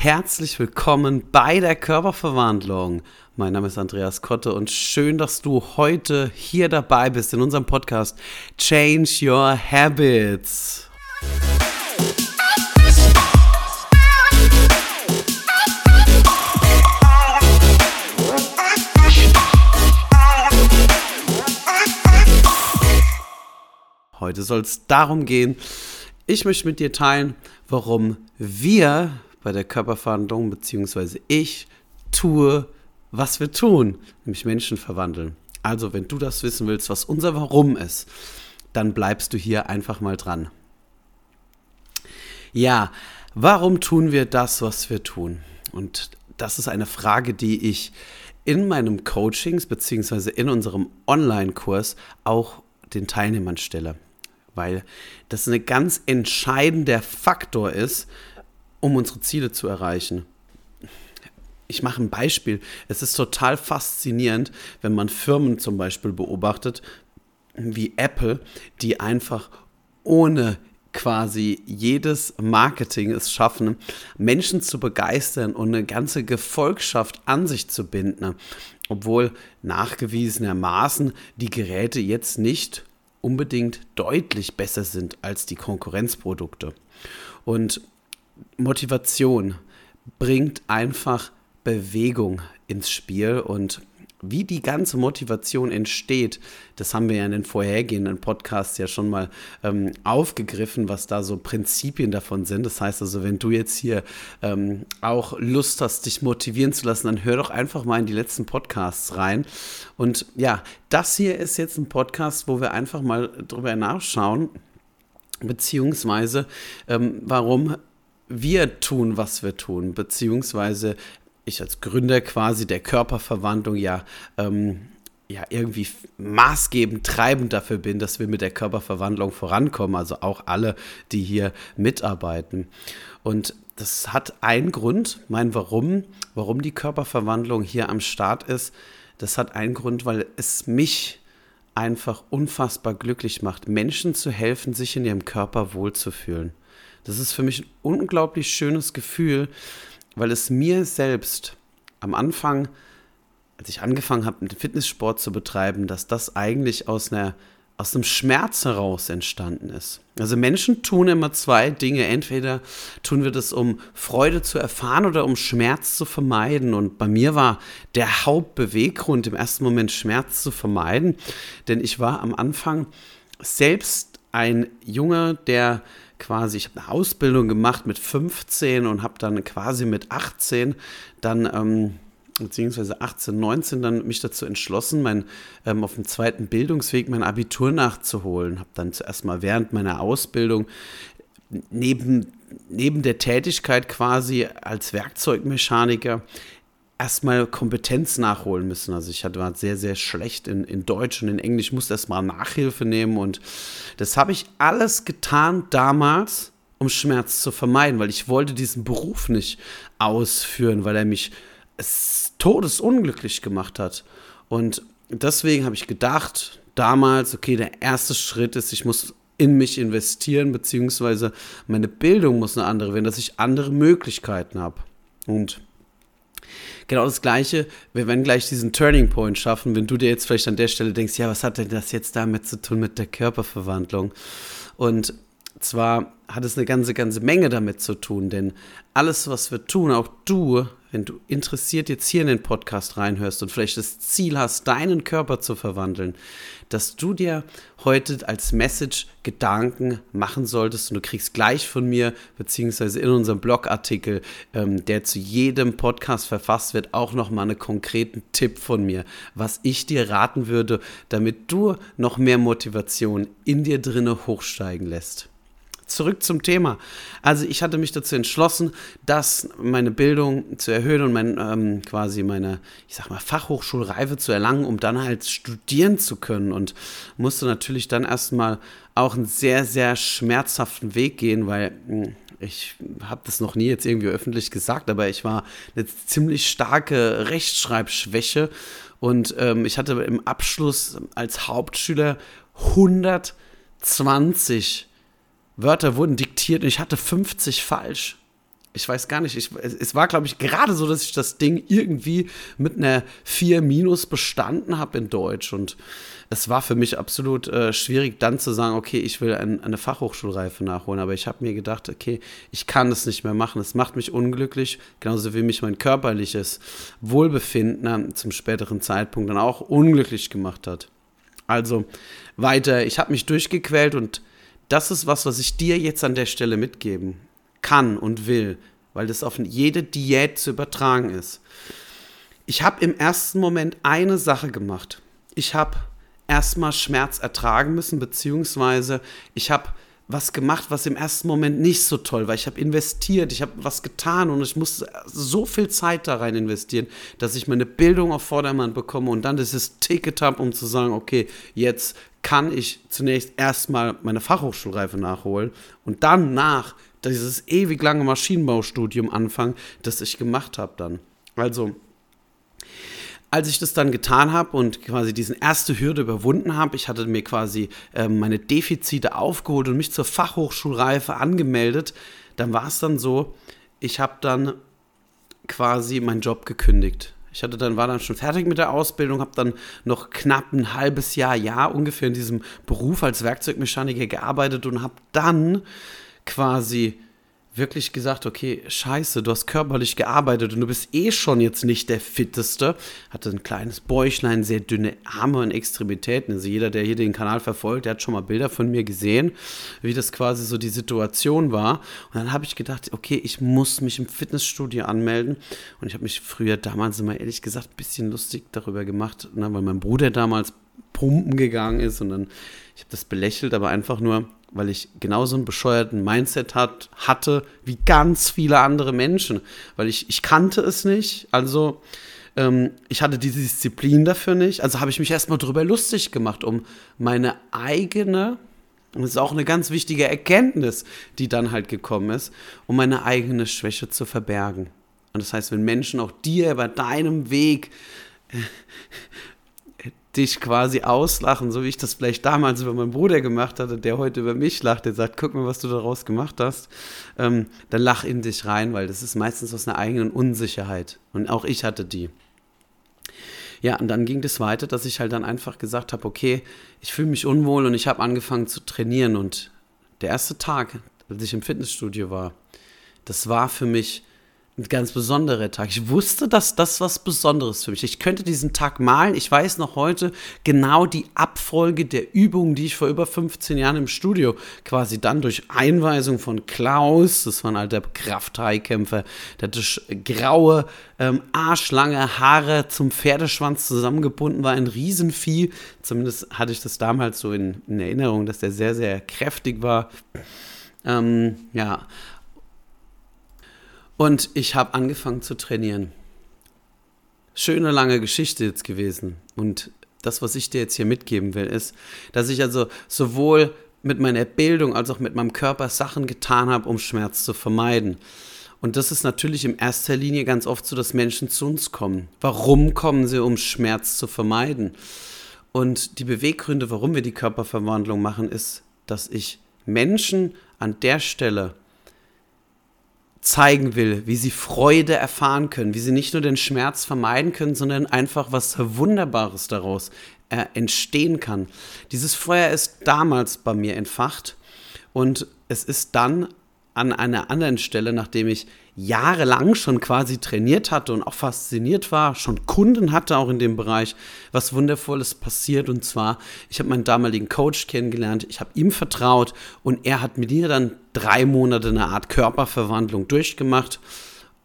Herzlich willkommen bei der Körperverwandlung. Mein Name ist Andreas Kotte und schön, dass du heute hier dabei bist in unserem Podcast Change Your Habits. Heute soll es darum gehen, ich möchte mit dir teilen, warum wir bei der Körperverwandlung, beziehungsweise ich tue, was wir tun, nämlich Menschen verwandeln. Also, wenn du das wissen willst, was unser Warum ist, dann bleibst du hier einfach mal dran. Ja, warum tun wir das, was wir tun? Und das ist eine Frage, die ich in meinem Coachings beziehungsweise in unserem Online-Kurs auch den Teilnehmern stelle, weil das ein ganz entscheidender Faktor ist, um unsere Ziele zu erreichen. Ich mache ein Beispiel. Es ist total faszinierend, wenn man Firmen zum Beispiel beobachtet, wie Apple, die einfach ohne quasi jedes Marketing es schaffen, Menschen zu begeistern und eine ganze Gefolgschaft an sich zu binden, obwohl nachgewiesenermaßen die Geräte jetzt nicht unbedingt deutlich besser sind als die Konkurrenzprodukte. Und Motivation bringt einfach Bewegung ins Spiel und wie die ganze Motivation entsteht, das haben wir ja in den vorhergehenden Podcasts ja schon mal ähm, aufgegriffen, was da so Prinzipien davon sind. Das heißt also, wenn du jetzt hier ähm, auch Lust hast, dich motivieren zu lassen, dann hör doch einfach mal in die letzten Podcasts rein. Und ja, das hier ist jetzt ein Podcast, wo wir einfach mal drüber nachschauen, beziehungsweise ähm, warum wir tun, was wir tun, beziehungsweise ich als Gründer quasi der Körperverwandlung ja, ähm, ja irgendwie maßgebend treibend dafür bin, dass wir mit der Körperverwandlung vorankommen, also auch alle, die hier mitarbeiten. Und das hat einen Grund, mein Warum, warum die Körperverwandlung hier am Start ist. Das hat einen Grund, weil es mich einfach unfassbar glücklich macht, Menschen zu helfen, sich in ihrem Körper wohlzufühlen. Das ist für mich ein unglaublich schönes Gefühl, weil es mir selbst am Anfang, als ich angefangen habe, Fitnesssport zu betreiben, dass das eigentlich aus einer aus einem Schmerz heraus entstanden ist. Also Menschen tun immer zwei Dinge. Entweder tun wir das, um Freude zu erfahren oder um Schmerz zu vermeiden. Und bei mir war der Hauptbeweggrund im ersten Moment Schmerz zu vermeiden. Denn ich war am Anfang selbst ein Junge, der quasi, ich habe eine Ausbildung gemacht mit 15 und habe dann quasi mit 18 dann, ähm, beziehungsweise 18, 19 dann mich dazu entschlossen, mein, ähm, auf dem zweiten Bildungsweg mein Abitur nachzuholen. Habe dann zuerst mal während meiner Ausbildung neben, neben der Tätigkeit quasi als Werkzeugmechaniker erstmal Kompetenz nachholen müssen. Also ich hatte war sehr, sehr schlecht in, in Deutsch und in Englisch, musste erstmal Nachhilfe nehmen und das habe ich alles getan damals, um Schmerz zu vermeiden, weil ich wollte diesen Beruf nicht ausführen, weil er mich todesunglücklich gemacht hat. Und deswegen habe ich gedacht, damals, okay, der erste Schritt ist, ich muss in mich investieren, beziehungsweise meine Bildung muss eine andere werden, dass ich andere Möglichkeiten habe. Und Genau das Gleiche, wir werden gleich diesen Turning Point schaffen, wenn du dir jetzt vielleicht an der Stelle denkst, ja, was hat denn das jetzt damit zu tun mit der Körperverwandlung? Und zwar hat es eine ganze, ganze Menge damit zu tun, denn alles, was wir tun, auch du, wenn du interessiert jetzt hier in den Podcast reinhörst und vielleicht das Ziel hast, deinen Körper zu verwandeln, dass du dir heute als Message Gedanken machen solltest und du kriegst gleich von mir, beziehungsweise in unserem Blogartikel, ähm, der zu jedem Podcast verfasst wird, auch nochmal einen konkreten Tipp von mir, was ich dir raten würde, damit du noch mehr Motivation in dir drinne hochsteigen lässt zurück zum Thema. Also ich hatte mich dazu entschlossen, dass meine Bildung zu erhöhen und mein, ähm, quasi meine, ich sag mal, Fachhochschulreife zu erlangen, um dann halt studieren zu können und musste natürlich dann erstmal auch einen sehr, sehr schmerzhaften Weg gehen, weil hm, ich habe das noch nie jetzt irgendwie öffentlich gesagt, aber ich war eine ziemlich starke Rechtschreibschwäche und ähm, ich hatte im Abschluss als Hauptschüler 120 Wörter wurden diktiert und ich hatte 50 falsch. Ich weiß gar nicht. Ich, es war, glaube ich, gerade so, dass ich das Ding irgendwie mit einer 4 minus bestanden habe in Deutsch. Und es war für mich absolut äh, schwierig, dann zu sagen, okay, ich will ein, eine Fachhochschulreife nachholen. Aber ich habe mir gedacht, okay, ich kann das nicht mehr machen. Es macht mich unglücklich, genauso wie mich mein körperliches Wohlbefinden zum späteren Zeitpunkt dann auch unglücklich gemacht hat. Also weiter, ich habe mich durchgequält und das ist was, was ich dir jetzt an der Stelle mitgeben kann und will, weil das auf jede Diät zu übertragen ist. Ich habe im ersten Moment eine Sache gemacht. Ich habe erstmal Schmerz ertragen müssen, beziehungsweise ich habe was gemacht, was im ersten Moment nicht so toll war. Ich habe investiert, ich habe was getan und ich musste so viel Zeit da rein investieren, dass ich meine Bildung auf Vordermann bekomme und dann dieses Ticket habe, um zu sagen, okay, jetzt kann ich zunächst erstmal meine Fachhochschulreife nachholen und dann nach dieses ewig lange Maschinenbaustudium anfangen, das ich gemacht habe dann. Also als ich das dann getan habe und quasi diesen erste Hürde überwunden habe, ich hatte mir quasi äh, meine Defizite aufgeholt und mich zur Fachhochschulreife angemeldet, dann war es dann so, ich habe dann quasi meinen Job gekündigt. Ich hatte dann, war dann schon fertig mit der Ausbildung, habe dann noch knapp ein halbes Jahr, Jahr ungefähr in diesem Beruf als Werkzeugmechaniker gearbeitet und habe dann quasi wirklich gesagt, okay, scheiße, du hast körperlich gearbeitet und du bist eh schon jetzt nicht der Fitteste. Hatte ein kleines Bäuchlein, sehr dünne Arme und Extremitäten. Also jeder, der hier den Kanal verfolgt, der hat schon mal Bilder von mir gesehen, wie das quasi so die Situation war. Und dann habe ich gedacht, okay, ich muss mich im Fitnessstudio anmelden. Und ich habe mich früher damals immer ehrlich gesagt ein bisschen lustig darüber gemacht, ne, weil mein Bruder damals pumpen gegangen ist und dann, ich habe das belächelt, aber einfach nur, weil ich genauso einen bescheuerten Mindset hat, hatte wie ganz viele andere Menschen, weil ich, ich kannte es nicht, also ähm, ich hatte diese Disziplin dafür nicht, also habe ich mich erstmal darüber lustig gemacht, um meine eigene, und das ist auch eine ganz wichtige Erkenntnis, die dann halt gekommen ist, um meine eigene Schwäche zu verbergen. Und das heißt, wenn Menschen auch dir über deinem Weg dich quasi auslachen, so wie ich das vielleicht damals über meinen Bruder gemacht hatte, der heute über mich lacht, der sagt, guck mal, was du daraus gemacht hast, ähm, dann lach in dich rein, weil das ist meistens aus einer eigenen Unsicherheit. Und auch ich hatte die. Ja, und dann ging das weiter, dass ich halt dann einfach gesagt habe, okay, ich fühle mich unwohl und ich habe angefangen zu trainieren. Und der erste Tag, als ich im Fitnessstudio war, das war für mich ein ganz besonderer Tag. Ich wusste, dass das was Besonderes für mich. Ich könnte diesen Tag malen. Ich weiß noch heute genau die Abfolge der Übungen, die ich vor über 15 Jahren im Studio quasi dann durch Einweisung von Klaus, das war ein alter Kraft-High-Kämpfer, der hatte graue, ähm, arschlange Haare zum Pferdeschwanz zusammengebunden war, ein Riesenvieh. Zumindest hatte ich das damals so in, in Erinnerung, dass der sehr, sehr kräftig war. Ähm, ja, und ich habe angefangen zu trainieren. Schöne lange Geschichte jetzt gewesen. Und das, was ich dir jetzt hier mitgeben will, ist, dass ich also sowohl mit meiner Bildung als auch mit meinem Körper Sachen getan habe, um Schmerz zu vermeiden. Und das ist natürlich in erster Linie ganz oft so, dass Menschen zu uns kommen. Warum kommen sie, um Schmerz zu vermeiden? Und die Beweggründe, warum wir die Körperverwandlung machen, ist, dass ich Menschen an der Stelle zeigen will, wie sie Freude erfahren können, wie sie nicht nur den Schmerz vermeiden können, sondern einfach was Wunderbares daraus äh, entstehen kann. Dieses Feuer ist damals bei mir entfacht und es ist dann an einer anderen Stelle, nachdem ich jahrelang schon quasi trainiert hatte und auch fasziniert war, schon Kunden hatte auch in dem Bereich, was Wundervolles passiert. Und zwar, ich habe meinen damaligen Coach kennengelernt, ich habe ihm vertraut und er hat mit mir dann drei Monate eine Art Körperverwandlung durchgemacht.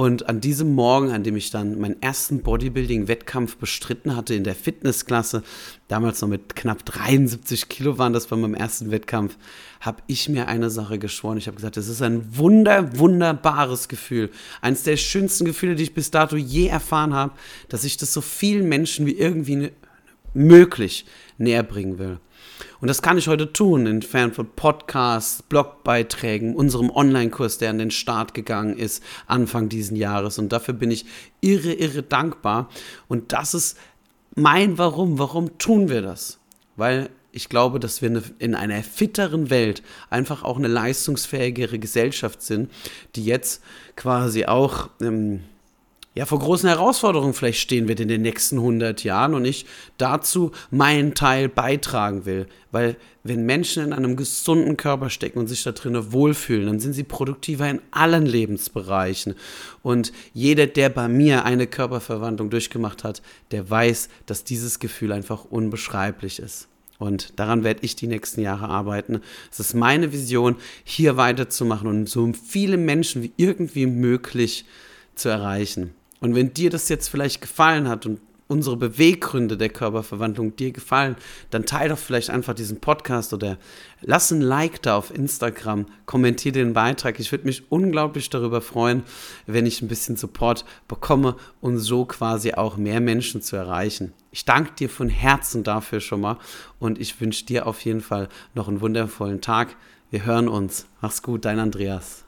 Und an diesem Morgen, an dem ich dann meinen ersten Bodybuilding-Wettkampf bestritten hatte in der Fitnessklasse, damals noch mit knapp 73 Kilo waren das bei meinem ersten Wettkampf, habe ich mir eine Sache geschworen. Ich habe gesagt, es ist ein wunder, wunderbares Gefühl. Eines der schönsten Gefühle, die ich bis dato je erfahren habe, dass ich das so vielen Menschen wie irgendwie möglich näher bringen will. Und das kann ich heute tun, in Form von Podcasts, Blogbeiträgen, unserem Online-Kurs, der an den Start gegangen ist, Anfang diesen Jahres. Und dafür bin ich irre, irre dankbar. Und das ist mein Warum. Warum tun wir das? Weil ich glaube, dass wir in einer fitteren Welt einfach auch eine leistungsfähigere Gesellschaft sind, die jetzt quasi auch ähm, ja, vor großen Herausforderungen vielleicht stehen wird in den nächsten 100 Jahren und ich dazu meinen Teil beitragen will. Weil wenn Menschen in einem gesunden Körper stecken und sich da drinnen wohlfühlen, dann sind sie produktiver in allen Lebensbereichen. Und jeder, der bei mir eine Körperverwandlung durchgemacht hat, der weiß, dass dieses Gefühl einfach unbeschreiblich ist. Und daran werde ich die nächsten Jahre arbeiten. Es ist meine Vision, hier weiterzumachen und so viele Menschen wie irgendwie möglich zu erreichen. Und wenn dir das jetzt vielleicht gefallen hat und unsere Beweggründe der Körperverwandlung dir gefallen, dann teile doch vielleicht einfach diesen Podcast oder lass ein Like da auf Instagram, kommentiere den Beitrag. Ich würde mich unglaublich darüber freuen, wenn ich ein bisschen Support bekomme und so quasi auch mehr Menschen zu erreichen. Ich danke dir von Herzen dafür schon mal und ich wünsche dir auf jeden Fall noch einen wundervollen Tag. Wir hören uns. Mach's gut, dein Andreas.